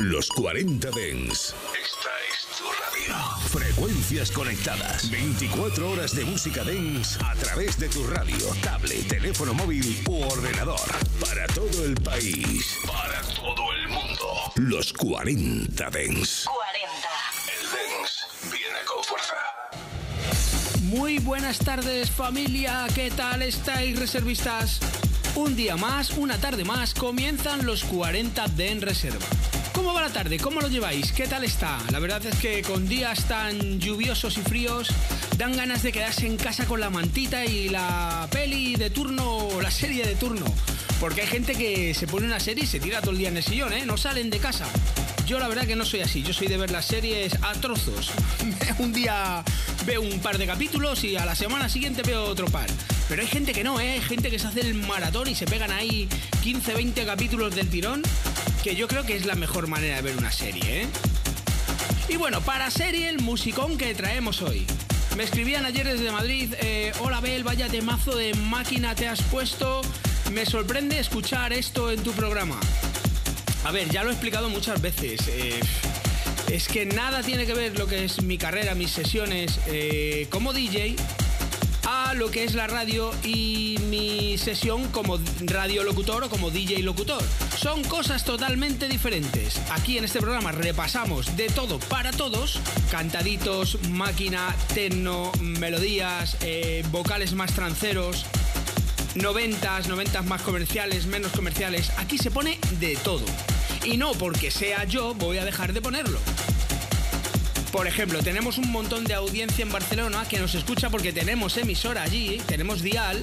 Los 40 Dens. Esta es tu radio. Frecuencias conectadas. 24 horas de música Dens a través de tu radio, tablet, teléfono móvil u ordenador. Para todo el país. Para todo el mundo. Los 40 Dens. 40. El Dens viene con fuerza. Muy buenas tardes familia, ¿qué tal estáis reservistas? Un día más, una tarde más, comienzan los 40 de en reserva. ¿Cómo va la tarde? ¿Cómo lo lleváis? ¿Qué tal está? La verdad es que con días tan lluviosos y fríos dan ganas de quedarse en casa con la mantita y la peli de turno o la serie de turno. Porque hay gente que se pone una serie y se tira todo el día en el sillón, ¿eh? No salen de casa. Yo la verdad que no soy así, yo soy de ver las series a trozos. un día veo un par de capítulos y a la semana siguiente veo otro par. Pero hay gente que no, ¿eh? Hay gente que se hace el maratón y se pegan ahí 15, 20 capítulos del tirón, que yo creo que es la mejor manera de ver una serie, ¿eh? Y bueno, para serie, el musicón que traemos hoy. Me escribían ayer desde Madrid, eh, hola Bel, vaya temazo de máquina te has puesto. Me sorprende escuchar esto en tu programa. A ver, ya lo he explicado muchas veces. eh, es que nada tiene que ver lo que es mi carrera, mis sesiones eh, como DJ a lo que es la radio y mi sesión como radiolocutor o como DJ locutor. Son cosas totalmente diferentes. Aquí en este programa repasamos de todo para todos, cantaditos, máquina, techno, melodías, eh, vocales más tranceros. 90s, 90s más comerciales, menos comerciales. Aquí se pone de todo. Y no porque sea yo voy a dejar de ponerlo. Por ejemplo, tenemos un montón de audiencia en Barcelona que nos escucha porque tenemos emisora allí, tenemos dial.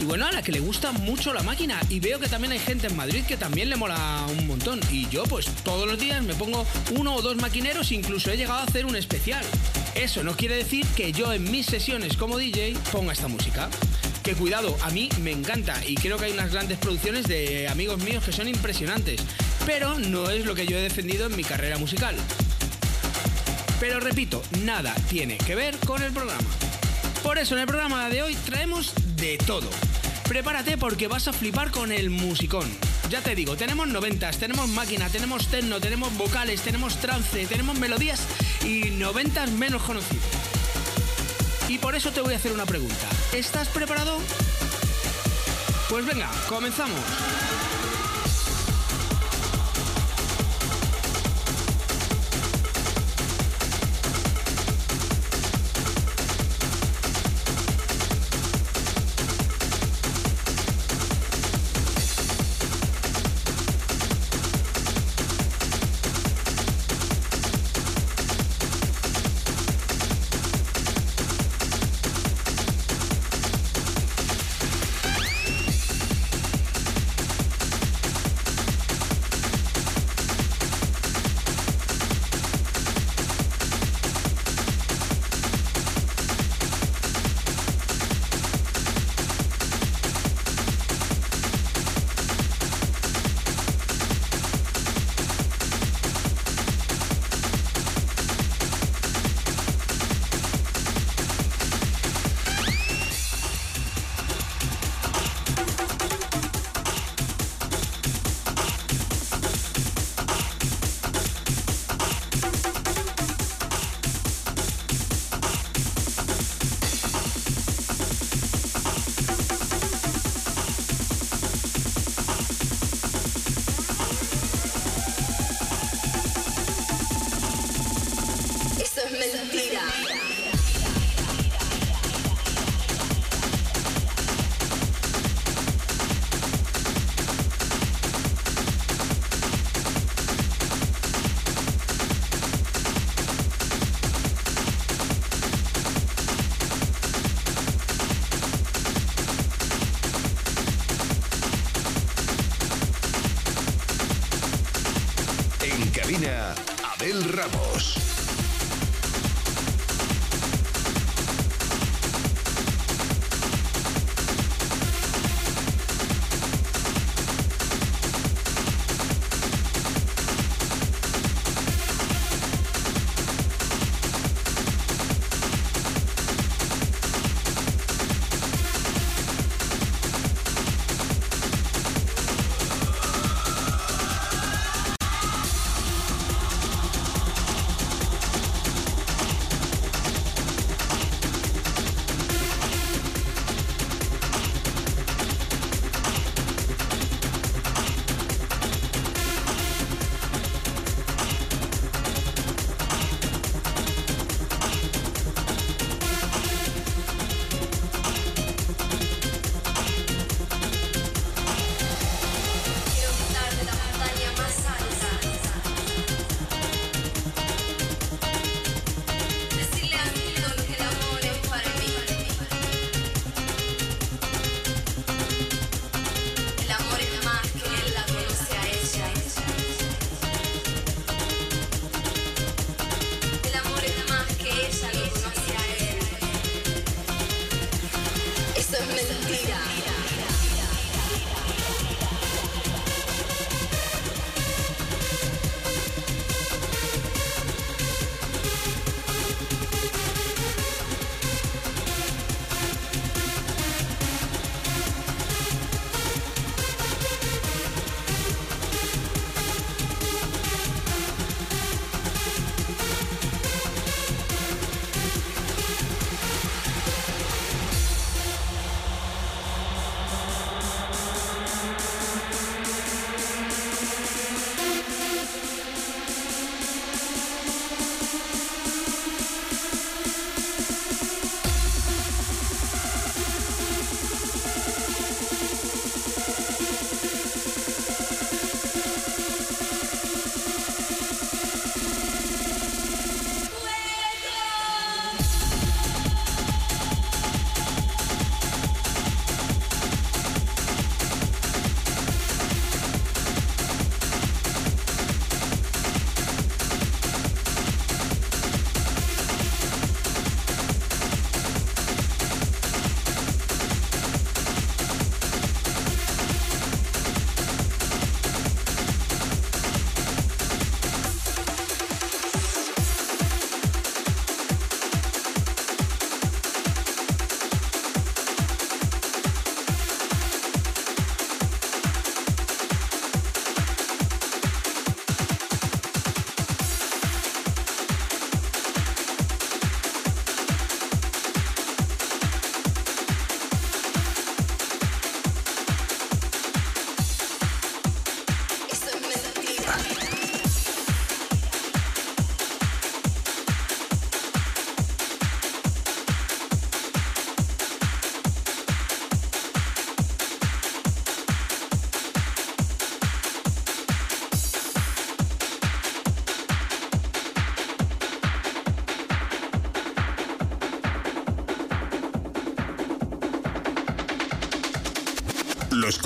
Y bueno, a la que le gusta mucho la máquina. Y veo que también hay gente en Madrid que también le mola un montón. Y yo pues todos los días me pongo uno o dos maquineros, incluso he llegado a hacer un especial. Eso no quiere decir que yo en mis sesiones como DJ ponga esta música. Que cuidado, a mí me encanta y creo que hay unas grandes producciones de amigos míos que son impresionantes. Pero no es lo que yo he defendido en mi carrera musical. Pero repito, nada tiene que ver con el programa. Por eso en el programa de hoy traemos de todo. Prepárate porque vas a flipar con el musicón. Ya te digo, tenemos noventas, tenemos máquina, tenemos techno, tenemos vocales, tenemos trance, tenemos melodías y noventas menos conocidas. Y por eso te voy a hacer una pregunta. ¿Estás preparado? Pues venga, comenzamos.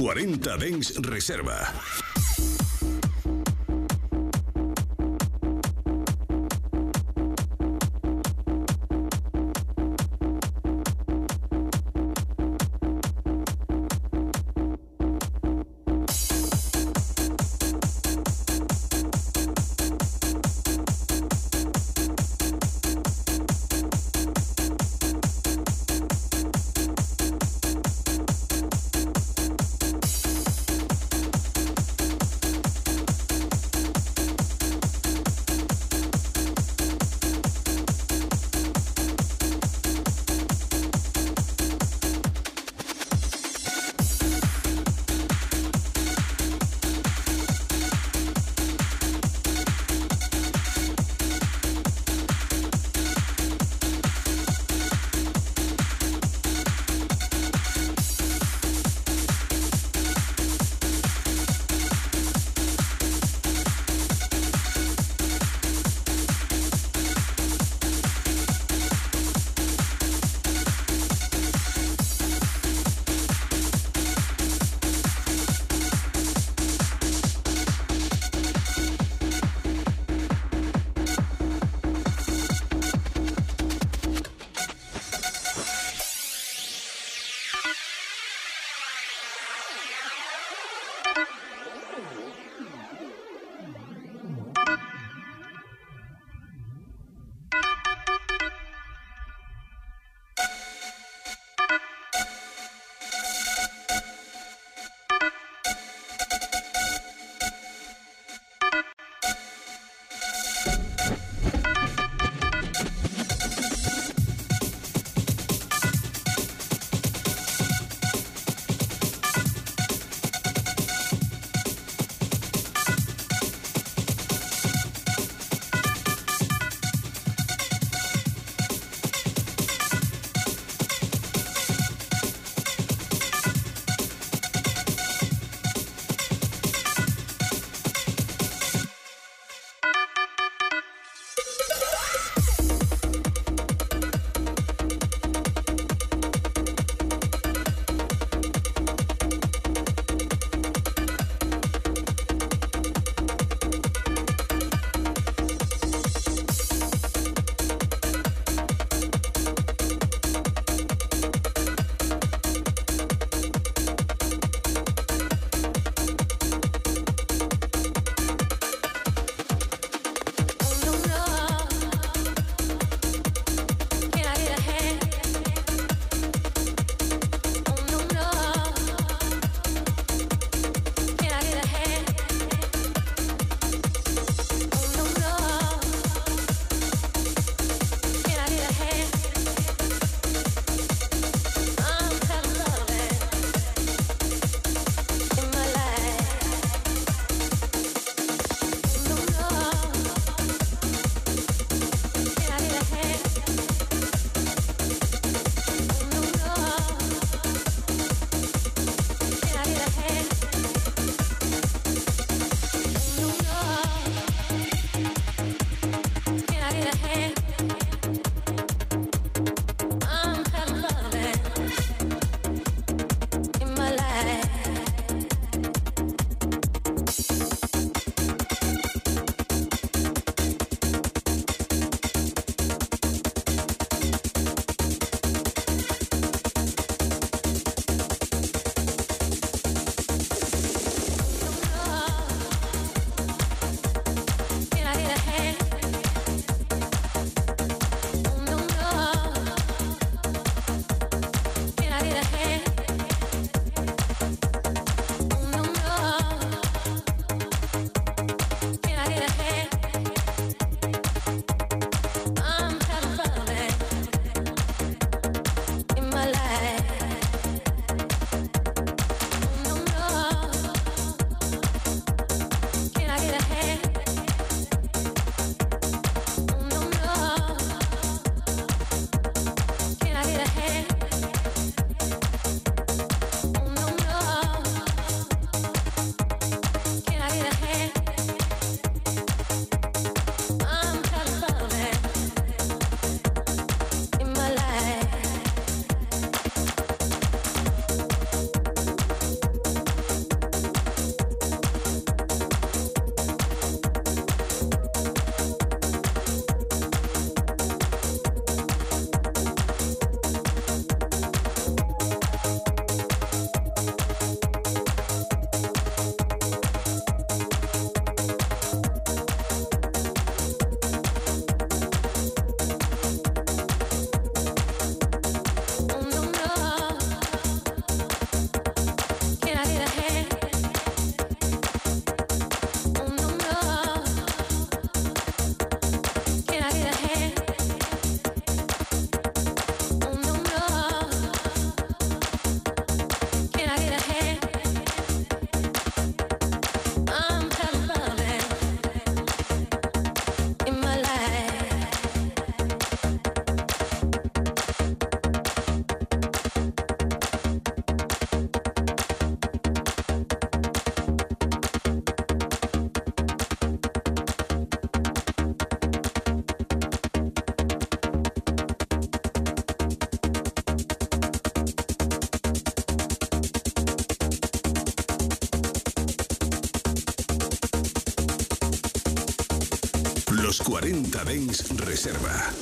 40 Dens Reserva. 40 Dens Reserva.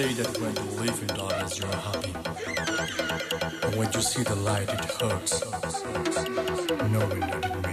say that when you live in darkness, you are happy. And when you see the light, it hurts, knowing that it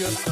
serious.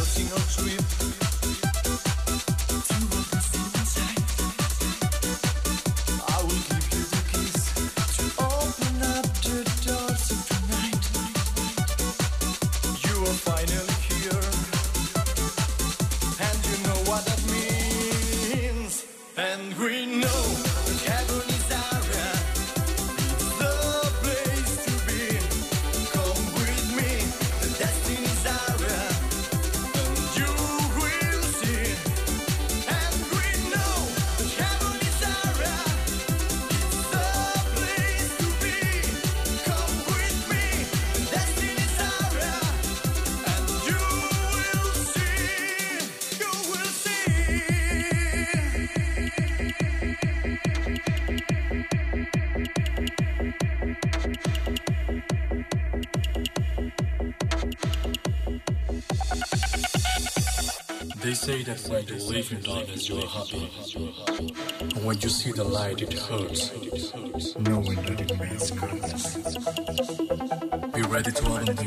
when you darkness, you are happy. When you see the light, it hurts, knowing that it means goodness. Be ready to honor the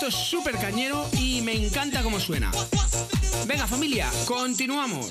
Esto es súper cañero y me encanta cómo suena. Venga familia, continuamos.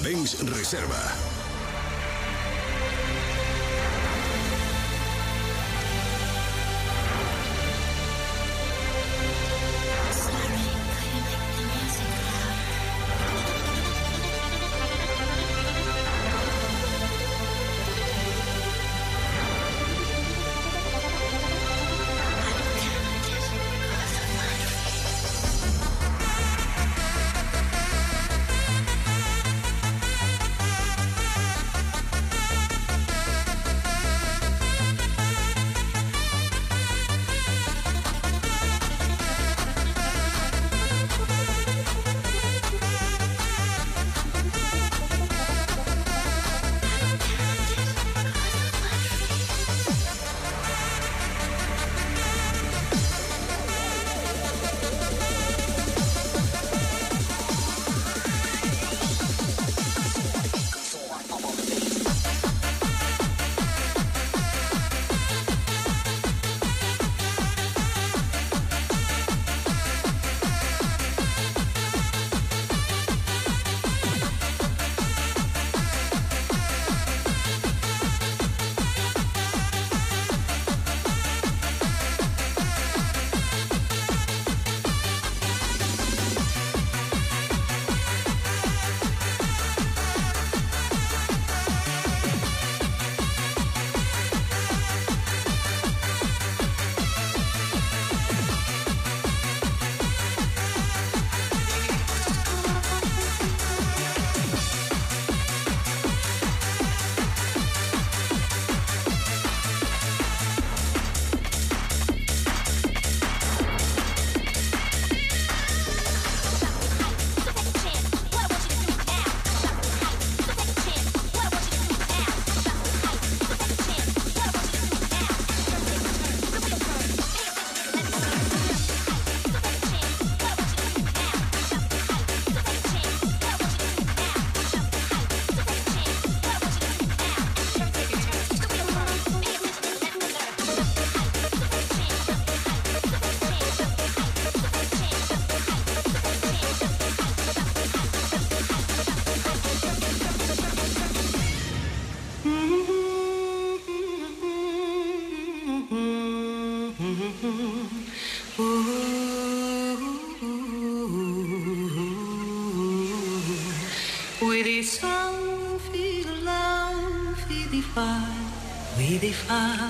Dens Reserva. time.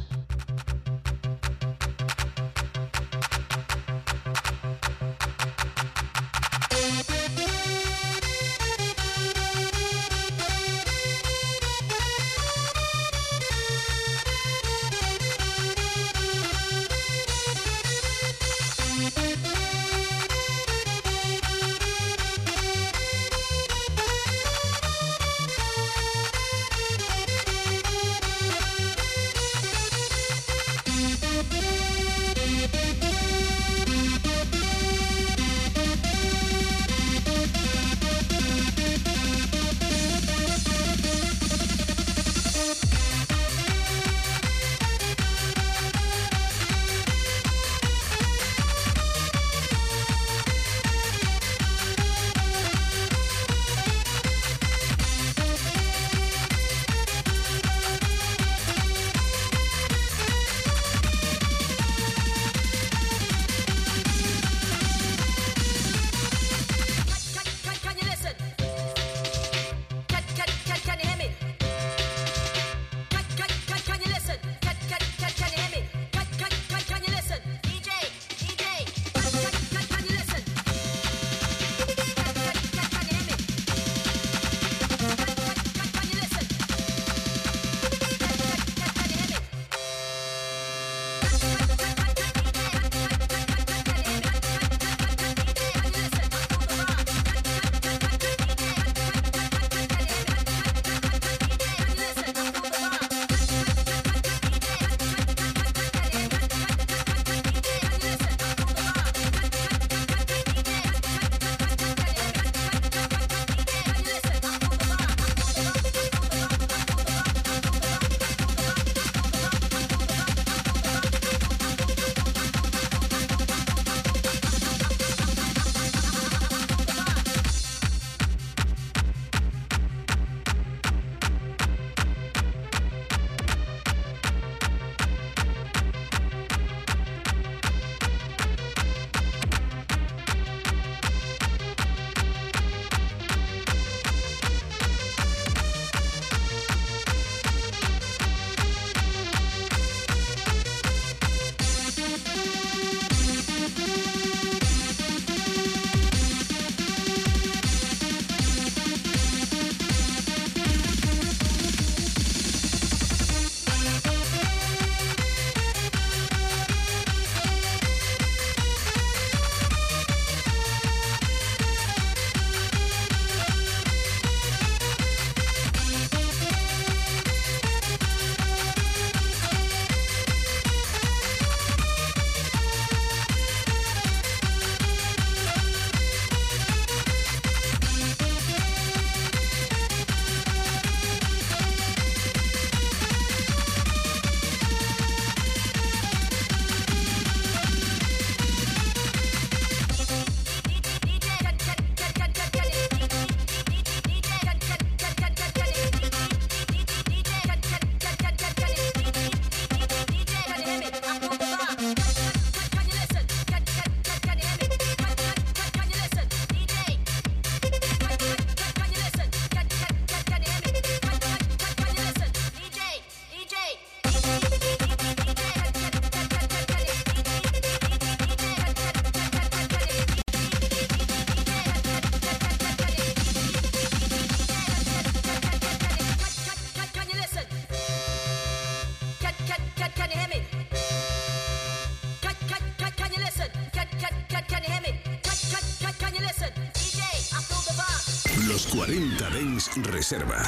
40 Dens Reserva.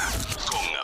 Con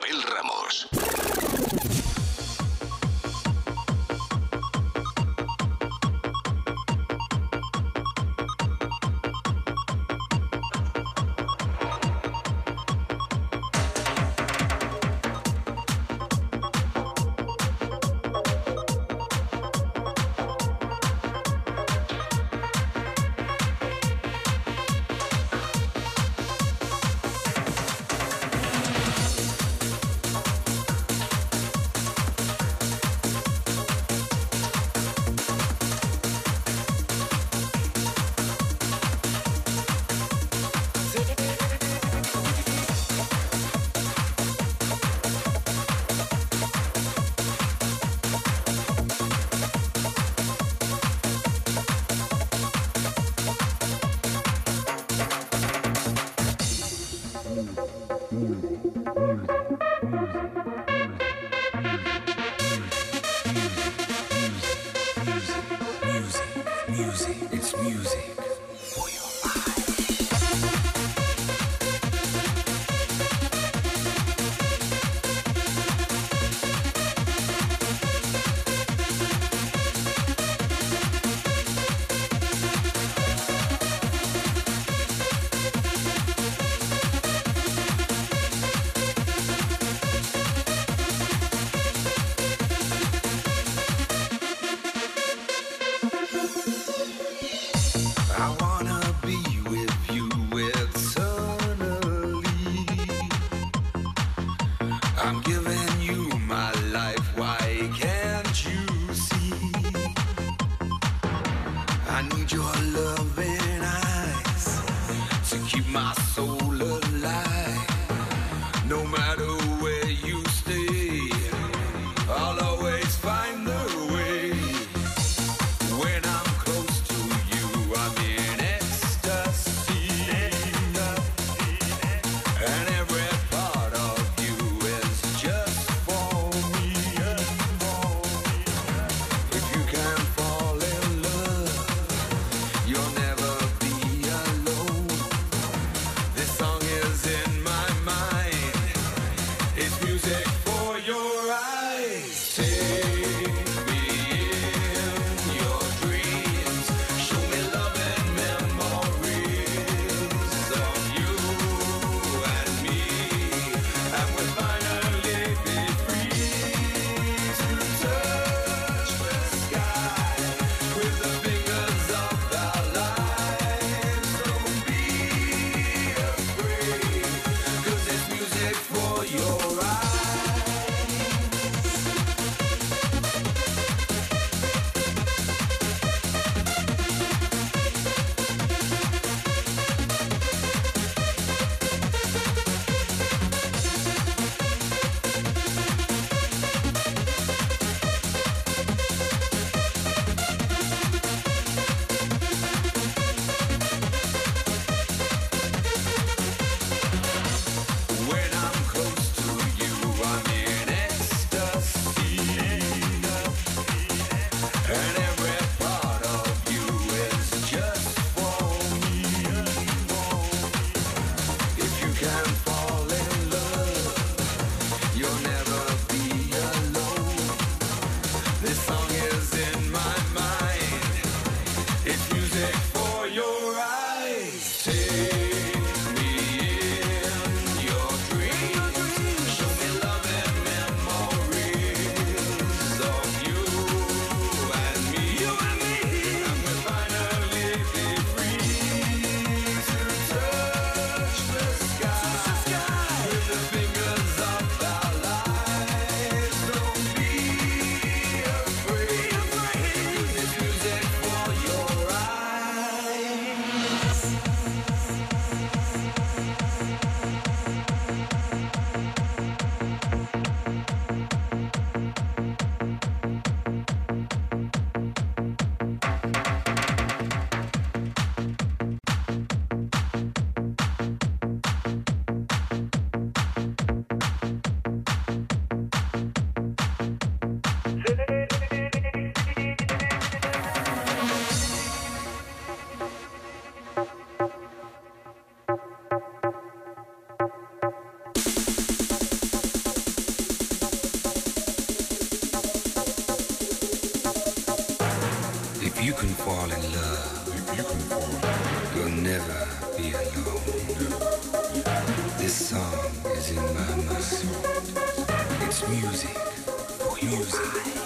music,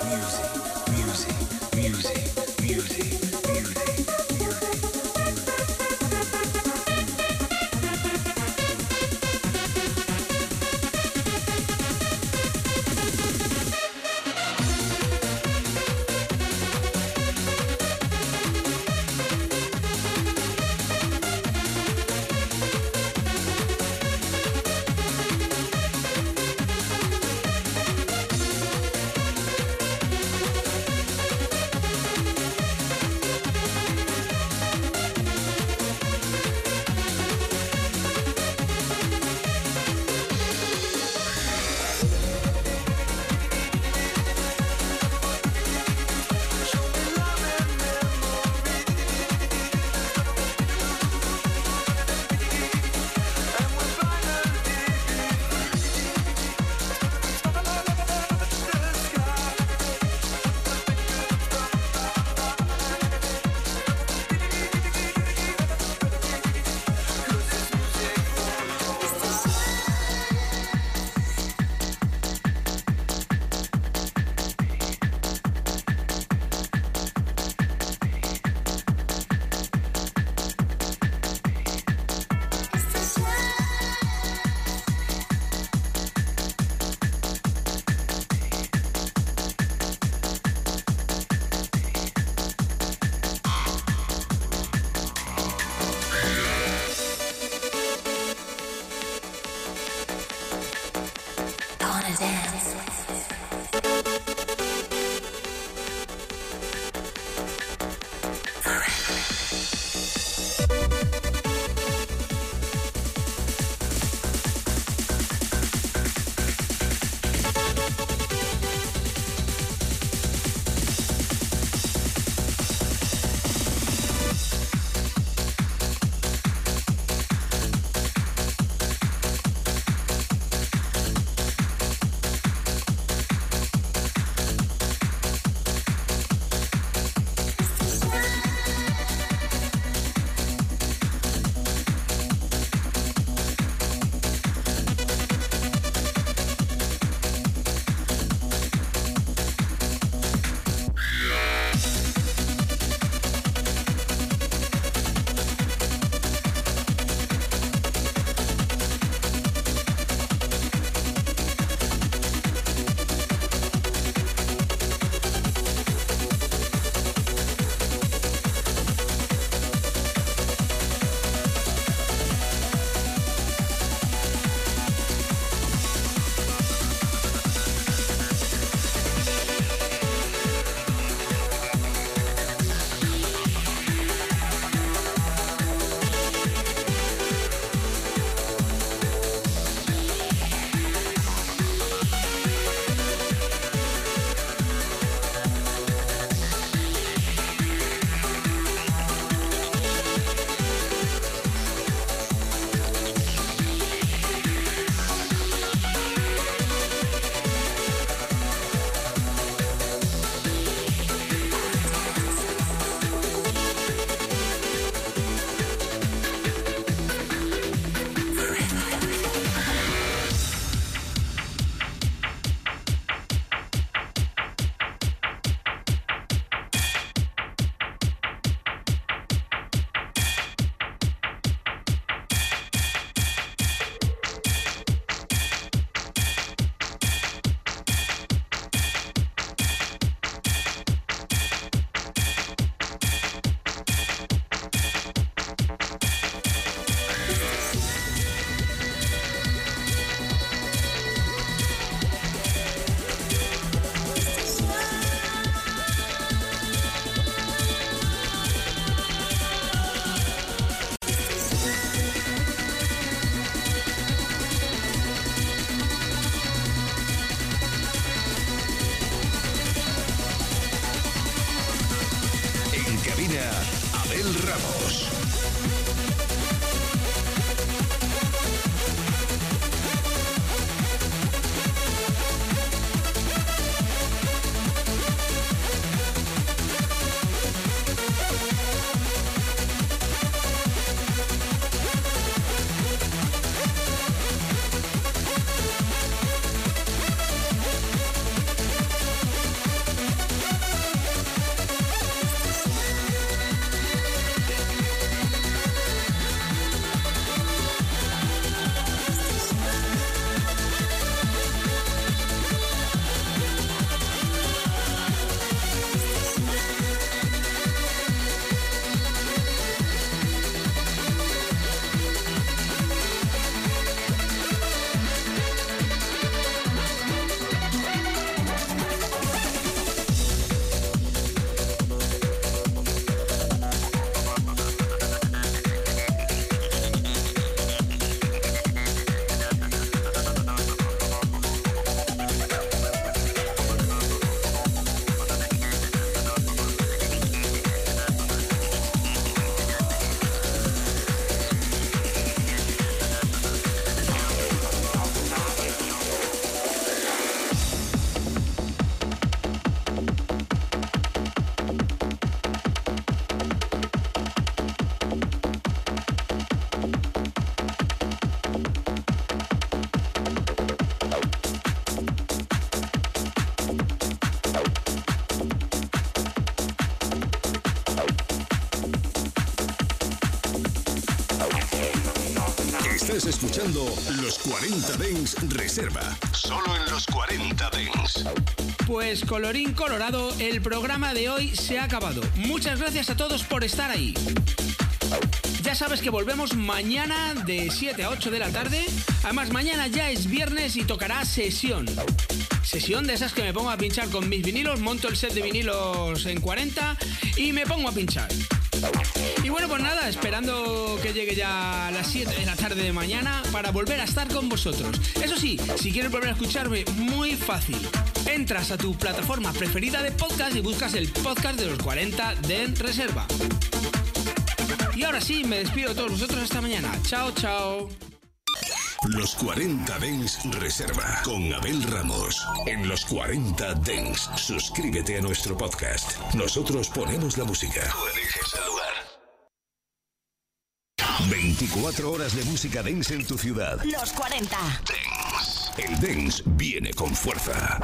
music, escuchando los 40 Dens Reserva. Solo en los 40 Dens. Pues colorín colorado, el programa de hoy se ha acabado. Muchas gracias a todos por estar ahí. Ya sabes que volvemos mañana de 7 a 8 de la tarde. Además, mañana ya es viernes y tocará sesión. Sesión de esas que me pongo a pinchar con mis vinilos, monto el set de vinilos en 40 y me pongo a pinchar. Bueno, pues nada, esperando que llegue ya a las 7 de la tarde de mañana para volver a estar con vosotros. Eso sí, si quieres volver a escucharme, muy fácil. Entras a tu plataforma preferida de podcast y buscas el podcast de los 40 de Reserva. Y ahora sí, me despido de todos vosotros esta mañana. Chao, chao. Los 40 Dens Reserva con Abel Ramos. En los 40 Dens, suscríbete a nuestro podcast. Nosotros ponemos la música. 24 horas de música dance en tu ciudad. Los 40. El dance viene con fuerza.